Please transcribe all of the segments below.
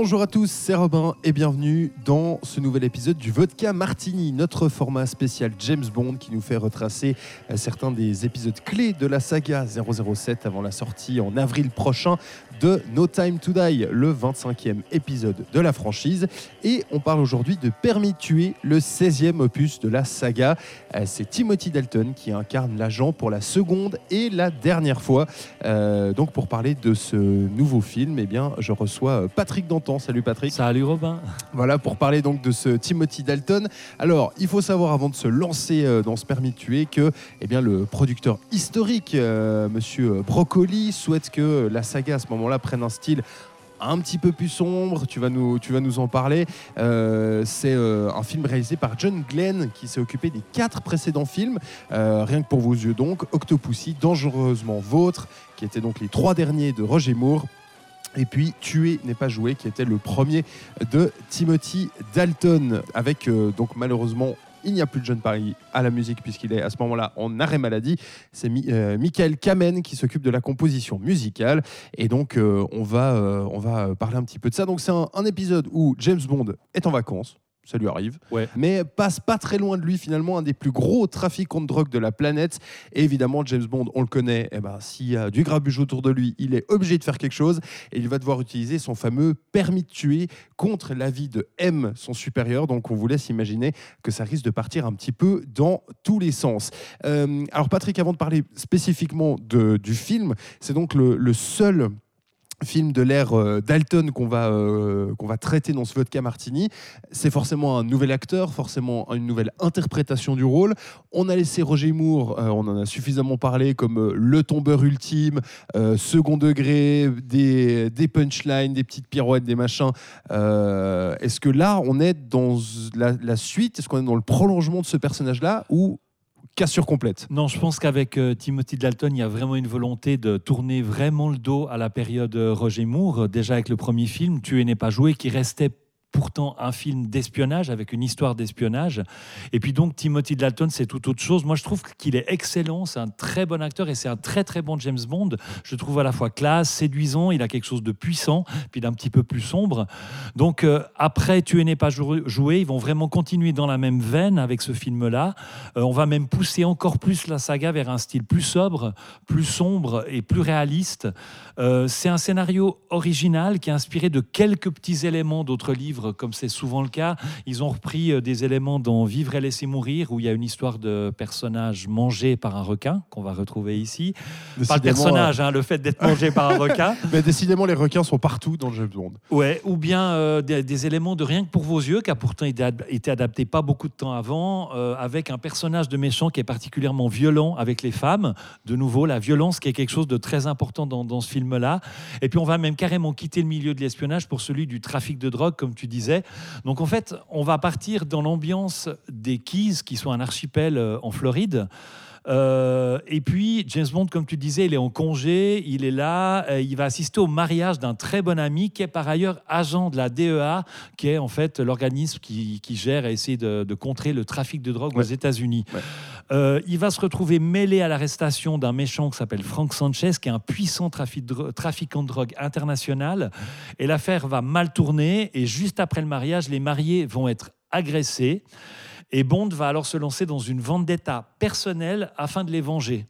Bonjour à tous, c'est Robin et bienvenue dans ce nouvel épisode du Vodka Martini, notre format spécial James Bond qui nous fait retracer euh, certains des épisodes clés de la saga 007 avant la sortie en avril prochain de No Time to Die, le 25e épisode de la franchise. Et on parle aujourd'hui de Permis de tuer, le 16e opus de la saga. Euh, C'est Timothy Dalton qui incarne l'agent pour la seconde et la dernière fois. Euh, donc pour parler de ce nouveau film, eh bien, je reçois Patrick Danton. Salut Patrick. Salut Robin. Voilà pour parler donc de ce Timothy Dalton. Alors, il faut savoir avant de se lancer euh, dans ce permis de tuer que eh bien, le producteur historique, euh, monsieur Broccoli, souhaite que la saga à ce moment-là prenne un style un petit peu plus sombre, tu vas nous, tu vas nous en parler. Euh, c'est euh, un film réalisé par John Glenn qui s'est occupé des quatre précédents films, Euh, rien que pour vos yeux donc, Octopussy, Dangereusement Vôtre, qui étaient donc les trois derniers de Roger Moore. Et puis Tuer n'est pas joué, qui était le premier de Timothy Dalton, avec euh, donc malheureusement il n'y a plus de John Paris à la musique puisqu'il est à ce moment-là en arrêt maladie. C'est euh, Michael Kamen qui s'occupe de la composition musicale. Et donc euh, on, va, on va parler un petit peu de ça. Donc c'est un épisode où James Bond est en vacances. Ça lui arrive. Ouais. Mais passe pas très loin de lui, finalement, un des plus gros trafiquants de drogue de la planète. Et évidemment, James Bond, on le connaît, eh ben, s'il y a du grabuge autour de lui, il est obligé de faire quelque chose. Et il va devoir utiliser son fameux permis de tuer contre l'avis de M, son supérieur. Donc on vous laisse imaginer que ça risque de partir un petit peu dans tous les sens. Euh, alors Patrick, avant de parler spécifiquement de- du film, c'est donc le, le seul film de l'ère euh, Dalton qu'on va, euh, va traiter dans ce vodka martini. C'est forcément un nouvel acteur, forcément une nouvelle interprétation du rôle. On a laissé Roger Moore, euh, on en a suffisamment parlé, comme le tombeur ultime, second degré, des, des punchlines, des petites pirouettes, des machins. Est-ce que là, on est dans la, la suite? Est-ce qu'on est dans le prolongement de ce personnage-là ou cassure complète Non, je pense qu'avec euh, Timothy Dalton, il y a vraiment une volonté de tourner vraiment le dos à la période euh, Roger Moore. Euh, Déjà avec le premier film, Tuer n'est pas joué, qui restait pourtant un film d'espionnage avec une histoire d'espionnage. Et puis donc Timothy Dalton, c'est tout autre chose. Moi, je trouve qu'il est excellent, c'est un très bon acteur et c'est un très très bon James Bond. Je trouve à la fois classe, séduisant, il a quelque chose de puissant, puis d'un petit peu plus sombre. Donc euh, après Tuer n'est pas jou- joué, ils vont vraiment continuer dans la même veine avec ce film-là. Euh, on va même pousser encore plus la saga vers un style plus sobre, plus sombre et plus réaliste. Euh, c'est un scénario original qui est inspiré de quelques petits éléments d'autres livres, comme c'est souvent le cas. Ils ont repris euh, des éléments dans Vivre et laisser mourir, où il y a une histoire de personnage mangé par un requin, qu'on va retrouver ici. Pas le personnage, hein, le fait d'être mangé par un requin. mais décidément, les requins sont partout dans James Bond. Ouais, ou bien euh, des, des éléments de rien que pour vos yeux, qui a pourtant été adapté pas beaucoup de temps avant, euh, avec un personnage de méchant qui est particulièrement violent avec les femmes. De nouveau, la violence qui est quelque chose de très important dans, dans ce film-là. Et puis on va même carrément quitter le milieu de l'espionnage pour celui du trafic de drogue, comme tu disais. Donc en fait, on va partir dans l'ambiance des Keys, qui sont un archipel euh, en Floride. Euh, et puis, James Bond, comme tu disais, il est en congé, il est là, euh, il va assister au mariage d'un très bon ami qui est par ailleurs agent de la DEA, qui est en fait l'organisme qui, qui gère et essaie de, de contrer le trafic de drogue aux. États-Unis. Ouais. Euh, il va se retrouver mêlé à l'arrestation d'un méchant qui s'appelle Frank Sanchez, qui est un puissant trafiquant de drogue international. Et l'affaire va mal tourner. Et juste après le mariage, les mariés vont être agressés. Et Bond va alors se lancer dans une vendetta personnelle afin de les venger.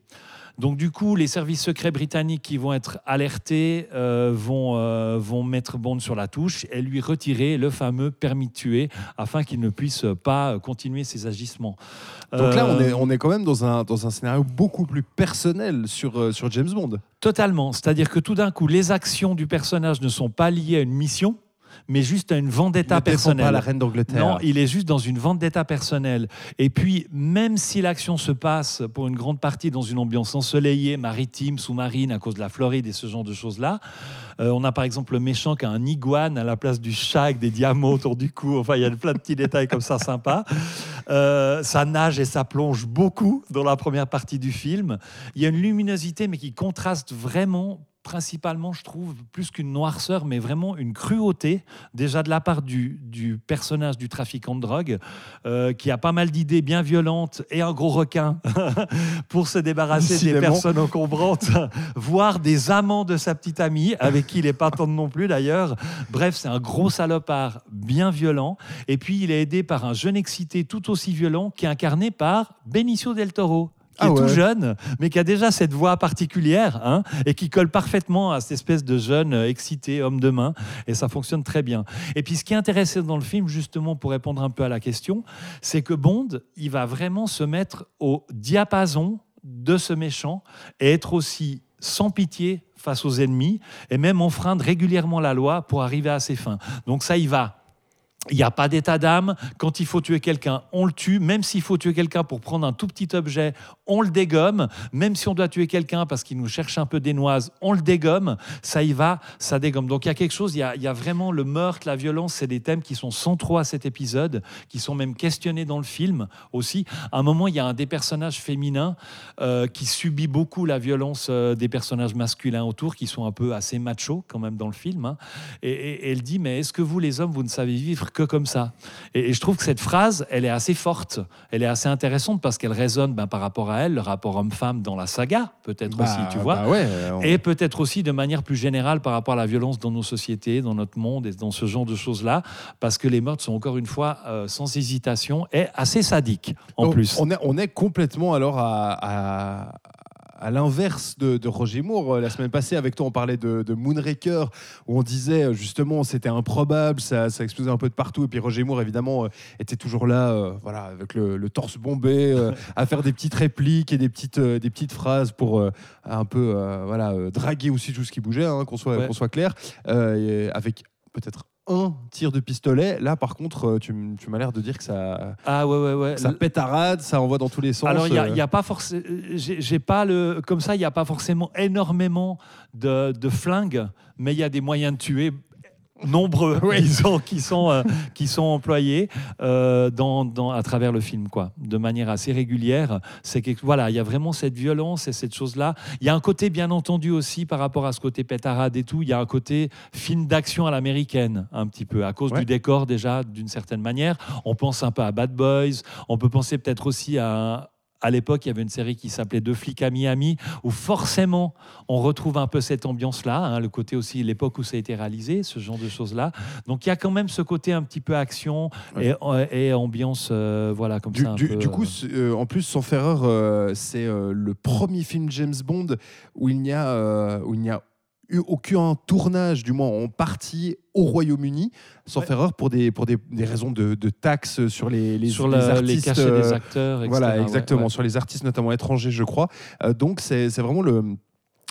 Donc du coup, les services secrets britanniques qui vont être alertés euh, vont, euh, vont mettre Bond sur la touche et lui retirer le fameux permis de tuer afin qu'il ne puisse pas continuer ses agissements. Donc là, on Euh, est, on est quand même dans un, dans un scénario beaucoup plus personnel sur, sur James Bond. Totalement. C'est-à-dire que tout d'un coup, les actions du personnage ne sont pas liées à une mission. Mais juste à une vendetta personnelle. pas la reine d'Angleterre. Non, il est juste dans une vendetta personnelle. Et puis, même si l'action se passe pour une grande partie dans une ambiance ensoleillée, maritime, sous-marine, à cause de la Floride et ce genre de choses-là, euh, on a par exemple le méchant qui a un iguane à la place du chat avec des diamants autour du cou. Enfin, il y a plein de petits détails comme ça sympas. Euh, ça nage et ça plonge beaucoup dans la première partie du film. Il y a une luminosité, mais qui contraste vraiment principalement, je trouve, plus qu'une noirceur, mais vraiment une cruauté, déjà de la part du, du personnage du trafiquant de drogue, euh, qui a pas mal d'idées bien violentes et un gros requin pour se débarrasser des personnes encombrantes, voire des amants de sa petite amie, avec qui il n'est pas tendre non plus d'ailleurs. Bref, c'est un gros salopard bien violent. Et puis, il est aidé par un jeune excité tout aussi violent qui est incarné par Benicio del Toro. Qui Ah est tout ouais. jeune, mais qui a déjà cette voix particulière hein, et qui colle parfaitement à cette espèce de jeune euh, excité, homme de main. Et ça fonctionne très bien. Et puis, ce qui est intéressant dans le film, justement, pour répondre un peu à la question, c'est que Bond, il va vraiment se mettre au diapason de ce méchant et être aussi sans pitié face aux ennemis et même enfreindre régulièrement la loi pour arriver à ses fins. Donc ça, il va. Il n'y a pas d'état d'âme. Quand il faut tuer quelqu'un, on le tue. Même s'il faut tuer quelqu'un pour prendre un tout petit objet, on le dégomme. Même si on doit tuer quelqu'un parce qu'il nous cherche un peu des noises, on le dégomme. Ça y va, ça dégomme. Donc il y a quelque chose, il y a, vraiment le meurtre, la violence, c'est des thèmes qui sont centraux à cet épisode, qui sont même questionnés dans le film aussi. À un moment, il y a un des personnages féminins euh, qui subit beaucoup la violence euh, des personnages masculins autour, qui sont un peu assez machos quand même dans le film. hein. Et, elle dit, mais est-ce que vous, les hommes, vous ne savez vivre que comme ça? Et, et je trouve que cette phrase, elle est assez forte, elle est assez intéressante parce qu'elle résonne ben, par rapport à elle, le rapport homme-femme dans la saga, peut-être Bah, aussi, tu vois. bah ouais, on- Et peut-être aussi de manière plus générale par rapport à la violence dans nos sociétés, dans notre monde et dans ce genre de choses-là, parce que les meurtres sont encore une fois euh, sans hésitation et assez sadiques en Donc, plus. On est, on est complètement alors à, à- à l'inverse de, de Roger Moore. Euh, La semaine passée, avec toi, on parlait de, de Moonraker, où on disait euh, justement c'était improbable, ça, ça explosait un peu de partout. Et puis Roger Moore, évidemment, euh, était toujours là, euh, voilà, avec le, le torse bombé, euh, à faire des petites répliques et des petites, des petites phrases pour un peu voilà, draguer aussi tout ce qui bougeait, hein, qu'on soit, Ouais. qu'on soit clair, avec peut-être un tir de pistolet. Là, par contre, euh, tu, m'as l'air de dire que ça, Ah ouais, ouais, ouais. ça pétarade, ça envoie dans tous les sens. Alors, il n'y a, euh. y a pas forcément. J'ai j'ai pas le. Comme ça, il n'y a pas forcément énormément de, de flingues, mais il y a des moyens de tuer nombreux Oui. disons, qui, sont, euh, qui sont employés euh, dans, dans- à travers le film, quoi, de manière assez régulière. C'est que voilà, il y a vraiment cette violence et cette chose-là. Il y a un côté, bien entendu, aussi par rapport à ce côté pétarade et tout. Il y a un côté film d'action à l'américaine, un petit peu, à cause Ouais. du décor déjà, d'une certaine manière. On pense un peu à Bad Boys. On peut penser peut-être aussi à à l'époque, il y avait une série qui s'appelait Deux flics à Miami, où forcément, on retrouve un peu cette ambiance-là, hein, le côté aussi, l'époque où ça a été réalisé, ce genre de choses-là. Donc, il y a quand même ce côté un petit peu action et, et ambiance, euh, voilà, comme Du, ça. un du- peu, du coup, euh, euh, en plus, sans faire erreur, euh, c'est euh, le premier film James Bond où il n'y a, euh, où il n'y a eu aucun tournage, du moins en partie, au Royaume-Uni, sans Ouais. faire erreur pour des, pour des, des raisons de, de taxes sur les, les, sur les artistes. les cachets des euh, acteurs, etc. Voilà, exactement, ouais. sur les artistes notamment étrangers, je crois. Euh, donc, c'est vraiment le,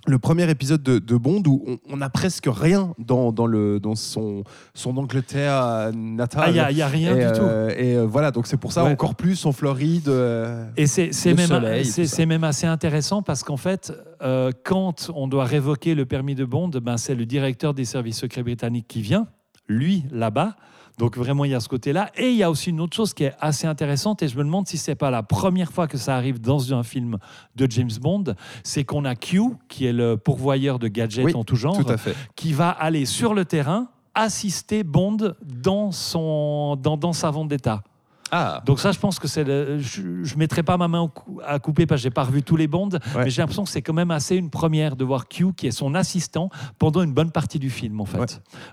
le premier épisode de, de Bond où on- on n'a presque rien dans, dans, le, dans son, son Angleterre natale. Ah, il n'y a, rien et, du tout. euh, et euh, voilà, donc c'est pour ça Ouais. encore plus en Floride. euh, Et c'est même, c'est assez intéressant parce qu'en fait, euh, quand on doit révoquer le permis de Bond, ben, c'est le directeur des services secrets britanniques qui vient, lui, là-bas. Donc vraiment, il y a ce côté-là. Et il y a aussi une autre chose qui est assez intéressante, et je me demande si c'est pas la première fois que ça arrive dans un film de James Bond, c'est qu'on a Q, qui est le pourvoyeur de gadgets Oui, en tout genre, Tout qui va aller sur le terrain assister Bond dans, son, dans, dans sa vendetta. Ah, Donc ça, je pense que c'est. le- Je ne mettrai pas ma main à couper parce que j'ai pas revu tous les bonds, mais j'ai l'impression que c'est quand même assez une première de voir Q qui est son assistant pendant une bonne partie du film en fait. Ouais.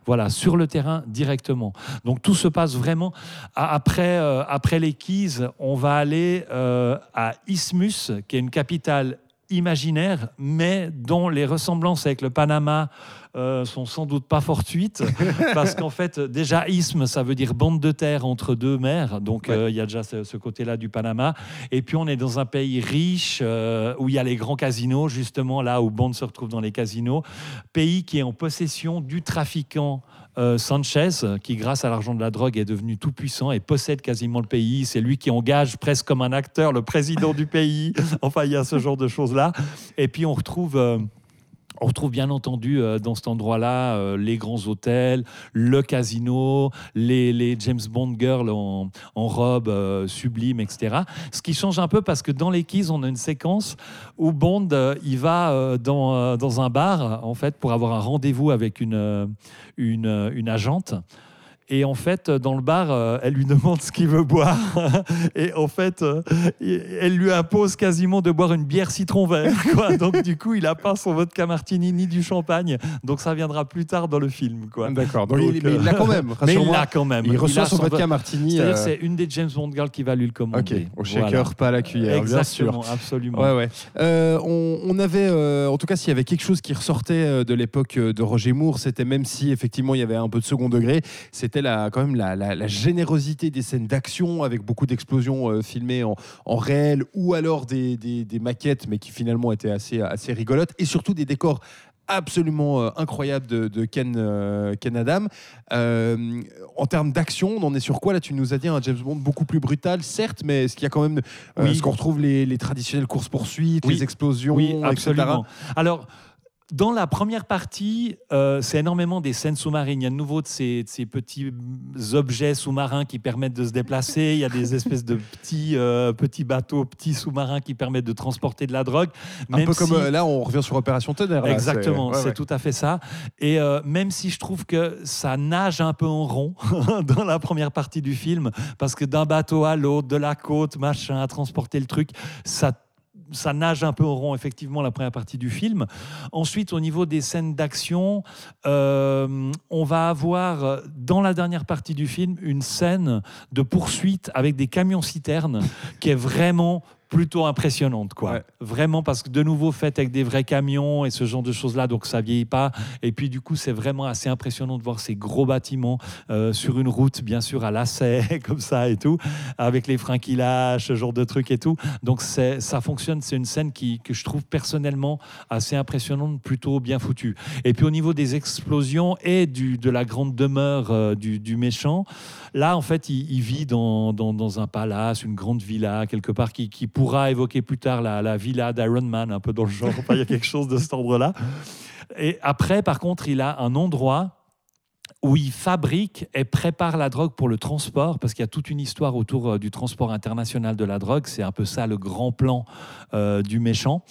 Voilà, sur le terrain directement. Donc tout se passe vraiment après euh, après les Keys, on va aller euh, à Isthmus, qui est une capitale imaginaire, mais dont les ressemblances avec le Panama euh, sont sans doute pas fortuites, parce qu'en fait, déjà, isthme, ça veut dire bande de terre entre deux mers, donc Ouais. euh, il y a déjà ce, ce côté-là du Panama. Et puis, on est dans un pays riche, euh, où il y a les grands casinos, justement, là où Bond se retrouve dans les casinos, pays qui est en possession du trafiquant. euh, Sanchez, qui grâce à l'argent de la drogue est devenu tout puissant et possède quasiment le pays. C'est lui qui engage presque comme un acteur le président du pays. Enfin, il y a ce genre de choses-là. Et puis on retrouve. euh, on retrouve bien entendu euh, dans cet endroit-là euh, les grands hôtels, le casino, les, James Bond girls en, robe euh, sublime, etc. Ce qui change un peu parce que dans les Keys, on a une séquence où Bond il va dans, dans un bar en fait pour avoir un rendez-vous avec une, une, une agente. Et en fait, euh, dans le bar, euh, elle lui demande ce qu'il veut boire. Et en fait, euh, elle lui impose quasiment de boire une bière citron vert. Quoi. Donc, du coup, il n'a pas son vodka martini ni du champagne. Donc, ça viendra plus tard dans le film. Quoi. D'accord. Donc, Donc, il, mais il l'a quand même. Mais il l'a quand même. Il reçoit a son vodka vo- martini. C'est-à-dire, euh, c'est une des James Bond girls qui va lui le commander. Ok, au shaker, Voilà. pas à la cuillère, bien sûr. Exactement, absolument. Ouais, ouais. Euh, on, on avait, euh, en tout cas, s'il y avait quelque chose qui ressortait de l'époque de Roger Moore, c'était même si effectivement il y avait un peu de second degré, c'était la, quand même la, la- la générosité des scènes d'action avec beaucoup d'explosions euh, filmées en, en réel ou alors des, des- des maquettes, mais qui finalement étaient assez, assez rigolotes et surtout des décors absolument euh, incroyables de, de Ken, euh, Ken Adam. En termes d'action, on en est sur quoi? Là, tu nous as dit un James Bond beaucoup plus brutal, certes, mais est-ce qu'il y a quand même, Oui. est-ce qu'on retrouve les, les traditionnelles courses-poursuites, Oui. les explosions, Oui, etc. absolument. Alors, dans la première partie, euh, c'est énormément des scènes sous-marines. Il y a de nouveau de ces, de ces petits objets sous-marins qui permettent de se déplacer. Il y a des espèces de petits, euh, petits bateaux, petits sous-marins qui permettent de transporter de la drogue. Un Même peu comme euh, là, on revient sur Opération Tonnerre. Exactement, c'est ouais. tout à fait ça. Et même si je trouve que ça nage un peu en rond dans la première partie du film, parce que d'un bateau à l'autre, de la côte, machin, à transporter le truc, ça ça nage un peu en rond, effectivement, la première partie du film. Ensuite, au niveau des scènes d'action, euh, on va avoir, dans la dernière partie du film, une scène de poursuite avec des camions-citernes qui est vraiment plutôt impressionnante, quoi. Ouais. Vraiment, parce que de nouveau, faite avec des vrais camions et ce genre de choses-là, donc ça vieillit pas. Et puis, du coup, c'est vraiment assez impressionnant de voir ces gros bâtiments euh, sur une route, bien sûr, à lacet, comme ça et tout, avec les freins qui lâchent, ce genre de trucs et tout. Donc, ça fonctionne. C'est une scène qui, que je trouve personnellement assez impressionnante, plutôt bien foutue. Et puis, au niveau des explosions et du, de la grande demeure euh, du, du méchant, là, en fait, il, il vit dans, dans, dans un palace, une grande villa, quelque part, qui, qui pourra évoquer plus tard la, la villa d'Iron Man, un peu dans le genre. Il y a quelque chose de cet ordre-là. Et après, par contre, il a un endroit où il fabrique et prépare la drogue pour le transport, parce qu'il y a toute une histoire autour euh, du transport international de la drogue. C'est un peu ça le grand plan euh, du méchant,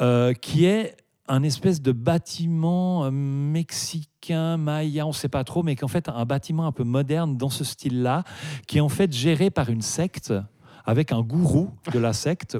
euh, qui est un espèce de bâtiment mexicain, maya, on ne sait pas trop, mais qu'en fait un bâtiment un peu moderne dans ce style-là, qui est en fait géré par une secte avec un gourou de la secte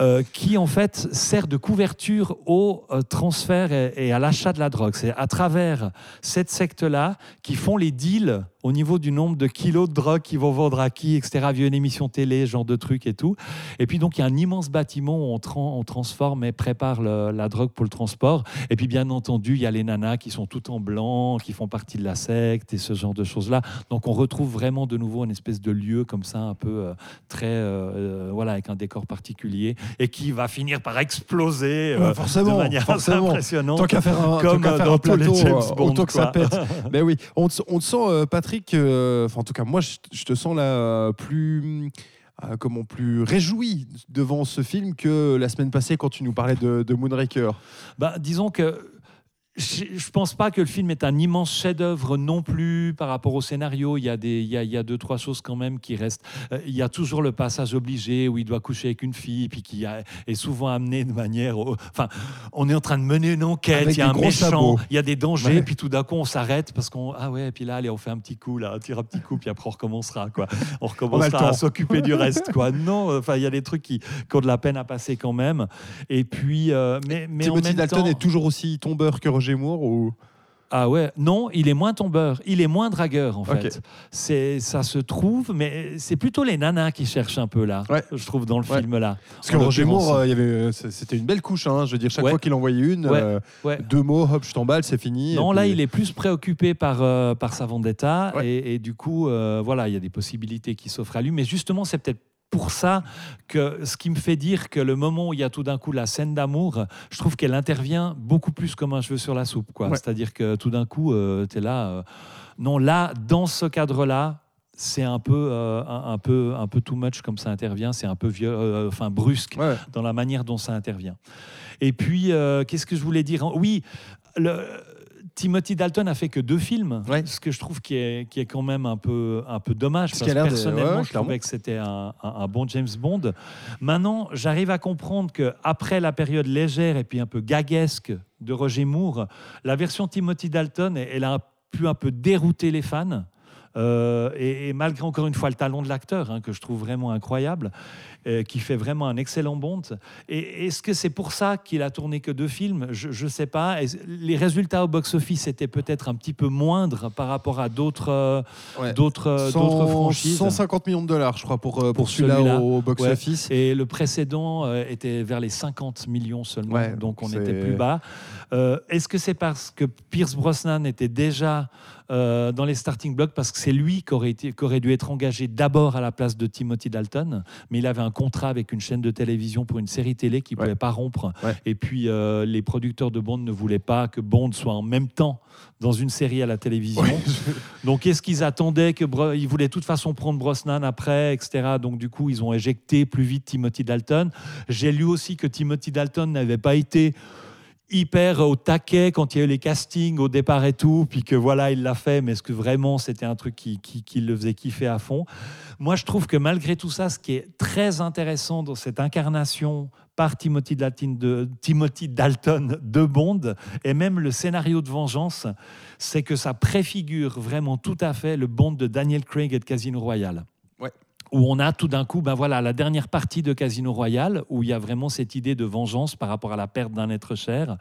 euh, qui en fait sert de couverture au euh, transfert et, et à l'achat de la drogue. C'est à travers cette secte-là qui font les deals au niveau du nombre de kilos de drogue qu'ils vont vendre à qui, etc., via une émission télé, ce genre de trucs et tout. Et puis donc il y a un immense bâtiment où on, on transforme et prépare le- la drogue pour le transport. Et puis bien entendu, il y a les nanas qui sont toutes en blanc, qui font partie de la secte et ce genre de choses-là. Donc on retrouve vraiment de nouveau une espèce de lieu comme ça, un peu euh, très, euh, euh, voilà, avec un décor particulier et qui va finir par exploser euh, Ouais, forcément, de manière forcément. impressionnante. Tant qu'à faire un, Comme tant faire dans un plateau, James Bond, autant que ça quoi. pète. Mais oui, on te, on te sent, Patrick, euh, en tout cas, moi, je, je te sens là euh, plus. euh, comment plus réjoui devant ce film que la semaine passée quand tu nous parlais de, de Moonraker. Bah, disons que je je pense pas que le film est un immense chef-d'œuvre non plus par rapport au scénario. Il y, a des, il, y a, il y a deux, trois choses quand même qui restent. Euh, il y a toujours le passage obligé où il doit coucher avec une fille, puis qui a- est souvent amené de manière. au- Enfin, on est en train de mener une enquête, Avec il y a un méchant, sabots. il y a des dangers, Ouais. puis tout d'un coup on s'arrête parce qu'on. Ah ouais, puis là, allez, on fait un petit coup, là, on tire un petit coup, puis après on recommencera, quoi. On recommencera à temps. s'occuper du reste, quoi. Non, enfin, il y a des trucs qui, qui ont de la peine à passer quand même. Et puis, euh, mais, mais en Timothy même Dalton temps, est toujours aussi tombeur que Roger Moore ou... Ah ouais, non, il est moins tombeur, il est moins dragueur en fait. C'est ça se trouve, mais c'est plutôt les nanas qui cherchent un peu là. Ouais. Je trouve dans le Ouais. film là. Parce que Roger. Moore, euh, y avait, c- c'était une belle couche. hein. Je veux dire, chaque Ouais. fois qu'il envoyait une, euh, deux mots, hop, je t'emballe, c'est fini. Non, là, il est plus préoccupé par, euh, par sa vendetta et, et du coup, euh, voilà, il y a des possibilités qui s'offrent à lui. Mais justement, c'est peut-être pour ça que ce qui me fait dire que le moment où il y a tout d'un coup la scène d'amour, je trouve qu'elle intervient beaucoup plus comme un cheveu sur la soupe. quoi. Ouais. C'est-à-dire que tout d'un coup, tu es là. euh, non, là, dans ce cadre-là, c'est un peu, euh, un, un peu, un peu too much comme ça intervient. C'est un peu vieux, euh, enfin brusque Ouais. dans la manière dont ça intervient. Et puis, euh, qu'est-ce que je voulais dire? Oui, le, Timothy Dalton a fait que deux films, Ouais. ce que je trouve qui est, qui est quand même un peu, un peu dommage. Ce Parce que de- personnellement, ouais, je trouvais que c'était un, un- un bon James Bond. Maintenant, j'arrive à comprendre que après la période légère et puis un peu gaguesque de Roger Moore, la version Timothy Dalton, elle a pu un peu dérouter les fans. Euh, et, et malgré encore une fois le talent de l'acteur, hein, que je trouve vraiment incroyable, euh, qui fait vraiment un excellent Bond. Et est-ce que c'est pour ça qu'il a tourné que deux films? Je ne sais pas. Les résultats au box-office étaient peut-être un petit peu moindres par rapport à d'autres euh, Ouais. d'autres franchises? 150 millions de dollars, je crois, pour, pour, Pour celui-là au box-office. Et le précédent était vers les 50 millions seulement, Ouais, donc on était plus bas. Euh, Est-ce que c'est parce que Pierce Brosnan était déjà euh, dans les starting blocks parce que c'est lui qui aurait, dû être engagé d'abord à la place de Timothy Dalton, mais il avait un contrat avec une chaîne de télévision pour une série télé qu'il ne Ouais. pouvait pas rompre. Ouais. Et puis euh, les producteurs de Bond ne voulaient pas que Bond soit en même temps dans une série à la télévision. Donc, est-ce qu'ils attendaient que Bro- ils voulaient de toute façon prendre Brosnan après, etc. Donc, du coup, ils ont éjecté plus vite Timothy Dalton. J'ai lu aussi que Timothy Dalton n'avait pas été hyper au taquet quand il y a eu les castings au départ et tout, puis que voilà, il l'a fait, mais est-ce que vraiment c'était un truc qui, qui, le faisait kiffer à fond? Moi, je trouve que malgré tout ça, ce qui est très intéressant dans cette incarnation par Timothy Dalton de, Timothy Dalton de Bond, et même le scénario de Vengeance, c'est que ça préfigure vraiment tout à fait le Bond de Daniel Craig et de Casino Royale. Où on a tout d'un coup, ben voilà, la dernière partie de Casino Royale, où il y a vraiment cette idée de vengeance par rapport à la perte d'un être cher,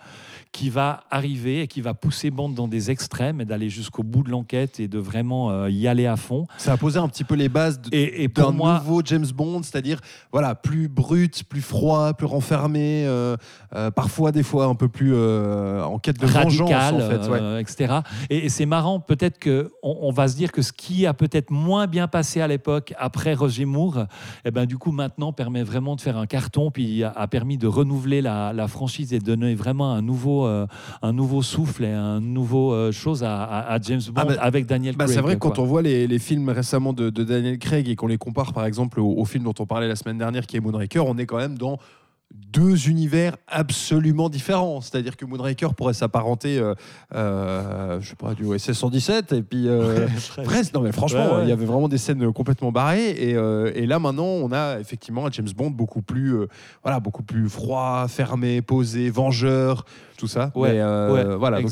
qui va arriver et qui va pousser Bond dans des extrêmes et d'aller jusqu'au bout de l'enquête et de vraiment euh, y aller à fond. Ça a posé un petit peu les bases d'un nouveau James Bond, c'est-à-dire voilà plus brut, plus froid, plus renfermé, euh, euh, parfois des fois un peu plus en quête de vengeance en fait. ouais. etc. Et, et c'est marrant, peut-être que on, on va se dire que ce qui a peut-être moins bien passé à l'époque après Roger Moore, eh ben du coup maintenant permet vraiment de faire un carton, puis a, permis de renouveler la, la franchise et de donner vraiment un nouveau, euh, un nouveau souffle et un nouveau euh, chose à, à- à James Bond Ah bah, avec Daniel Bah, Craig. c'est vrai que quand on voit les, les films récemment de, de Daniel Craig et qu'on les compare par exemple au, au film dont on parlait la semaine dernière qui est Moonraker, on est quand même dans deux univers absolument différents. C'est-à-dire que Moonraker pourrait s'apparenter, euh, euh, je sais pas, du OSS 117 et puis euh, presque. Non mais franchement, Ouais, ouais. il y avait vraiment des scènes complètement barrées et, euh, et là maintenant on a effectivement un James Bond beaucoup plus, euh, voilà, beaucoup plus froid, fermé, posé, vengeur, tout ça. Ouais, Mais, voilà, donc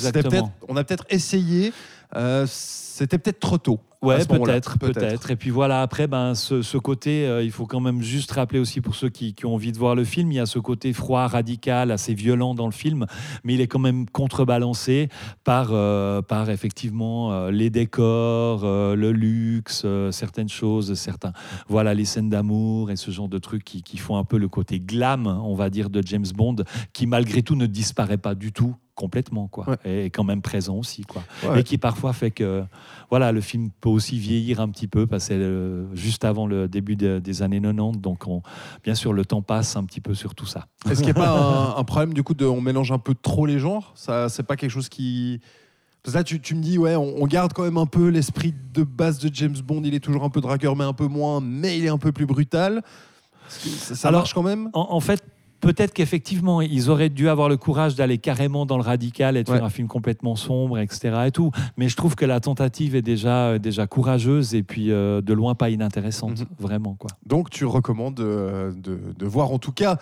on a peut-être essayé. Euh, c'était peut-être trop tôt. Ouais, peut-être, peut-être. Et puis voilà, après, ben, ce, ce côté, euh, il faut quand même juste rappeler aussi pour ceux qui, qui ont envie de voir le film, il y a ce côté froid, radical, assez violent dans le film, mais il est quand même contrebalancé par, euh, par effectivement euh, les décors, le luxe, certaines choses, certains, voilà, les scènes d'amour et ce genre de trucs qui, qui font un peu le côté glam, on va dire, de James Bond, qui malgré tout ne disparaît pas du tout complètement quoi Ouais. et quand même présent aussi quoi Ouais. et qui parfois fait que voilà, le film peut aussi vieillir un petit peu parce que euh, juste avant le début de- des années 90, donc on- bien sûr le temps passe un petit peu sur tout ça. Est-ce qu'il n'y a pas un, un problème du coup de on mélange un peu trop les genres? Ça, c'est pas quelque chose qui. Parce que là, tu, tu me dis, ouais, on, on garde quand même un peu l'esprit de base de James Bond. Il est toujours un peu dragueur, mais un peu moins, mais il est un peu plus brutal. Ça, ça Alors, marche quand même? En, en fait, peut-être qu'effectivement ils auraient dû avoir le courage d'aller carrément dans le radical et de Ouais. faire un film complètement sombre, etc. Et tout. Mais je trouve que la tentative est déjà euh, déjà courageuse et puis euh, de loin pas inintéressante, Mhm. vraiment quoi. Donc, tu recommandes euh, de, de voir en tout cas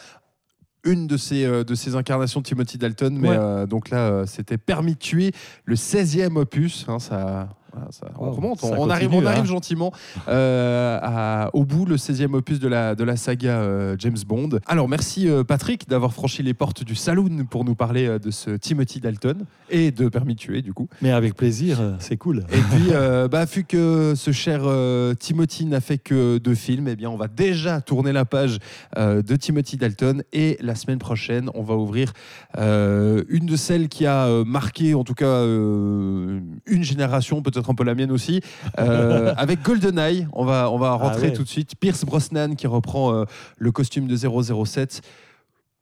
une de ces, euh, de ces incarnations de Timothy Dalton. Mais Ouais. donc là, c'était Permis de tuer, le 16e opus. hein, ça, Voilà, ça- on Wow, remonte, on, arrive, on arrive hein. gentiment euh, à- au bout, le 16e opus de la, de la saga euh, James Bond. Alors merci euh, Patrick d'avoir franchi les portes du saloon pour nous parler de ce Timothy Dalton et de Permis de tuer du coup. Mais avec plaisir, c'est cool. Et puis, bah, vu que ce cher Timothy n'a fait que deux films, eh bien, on va déjà tourner la page de Timothy Dalton. Et la semaine prochaine, on va ouvrir une de celles qui a marqué, en tout cas, une génération, peut-être un peu la mienne aussi, euh, avec GoldenEye. On va, on va rentrer ouais. tout de suite. Pierce Brosnan qui reprend euh, le costume de 007.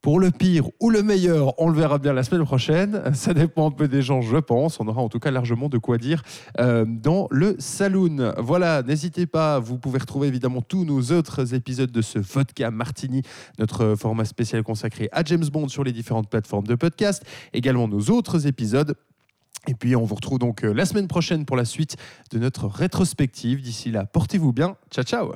Pour le pire ou le meilleur, on le verra bien la semaine prochaine. Ça dépend un peu des gens, je pense. On aura en tout cas largement de quoi dire euh, dans le saloon. Voilà, n'hésitez pas. Vous pouvez retrouver évidemment tous nos autres épisodes de ce Vodka Martini, notre format spécial consacré à James Bond sur les différentes plateformes de podcast. Également nos autres épisodes. Et puis on vous retrouve donc euh, la semaine prochaine pour la suite de notre rétrospective. D'ici là, portez-vous bien. Ciao, ciao.